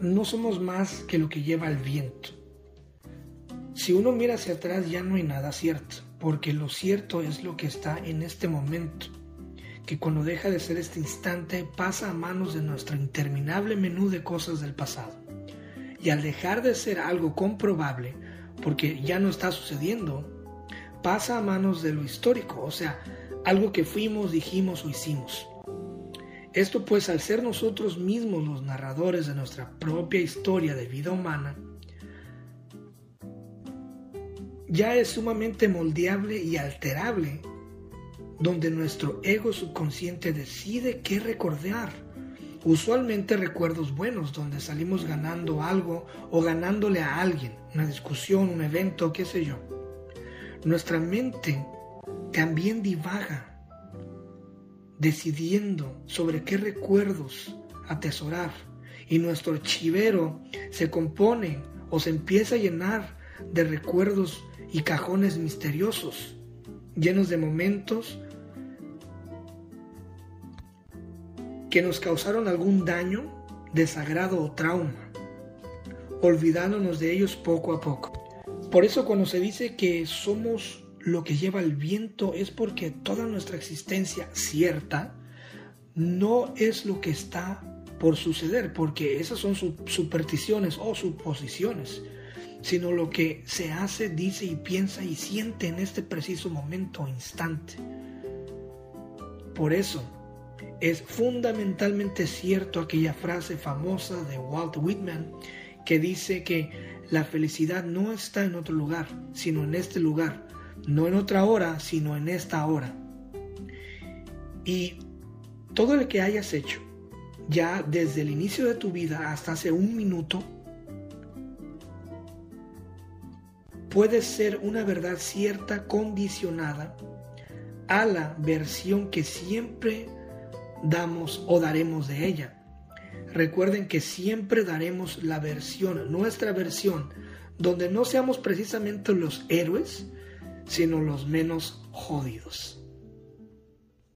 no somos más que lo que lleva el viento. Si uno mira hacia atrás ya no hay nada cierto, porque lo cierto es lo que está en este momento, que cuando deja de ser este instante pasa a manos de nuestro interminable menú de cosas del pasado. Y al dejar de ser algo comprobable, porque ya no está sucediendo, pasa a manos de lo histórico, o sea, algo que fuimos, dijimos o hicimos. Esto pues al ser nosotros mismos los narradores de nuestra propia historia de vida humana, ya es sumamente moldeable y alterable, donde nuestro ego subconsciente decide qué recordar. Usualmente recuerdos buenos, donde salimos ganando algo o ganándole a alguien, una discusión, un evento, qué sé yo. Nuestra mente también divaga, decidiendo sobre qué recuerdos atesorar. Y nuestro archivero se compone o se empieza a llenar de recuerdos y cajones misteriosos, llenos de momentos que nos causaron algún daño, desagrado o trauma, olvidándonos de ellos poco a poco. Por eso cuando se dice que somos lo que lleva el viento es porque toda nuestra existencia cierta no es lo que está por suceder, porque esas son supersticiones o suposiciones, sino lo que se hace, dice y piensa y siente en este preciso momento instante. Por eso es fundamentalmente cierto aquella frase famosa de Walt Whitman que dice que la felicidad no está en otro lugar, sino en este lugar, no en otra hora, sino en esta hora. Y todo lo que hayas hecho, ya desde el inicio de tu vida hasta hace un minuto, puede ser una verdad cierta condicionada a la versión que siempre damos o daremos de ella. Recuerden que siempre daremos la versión, nuestra versión, donde no seamos precisamente los héroes, sino los menos jodidos.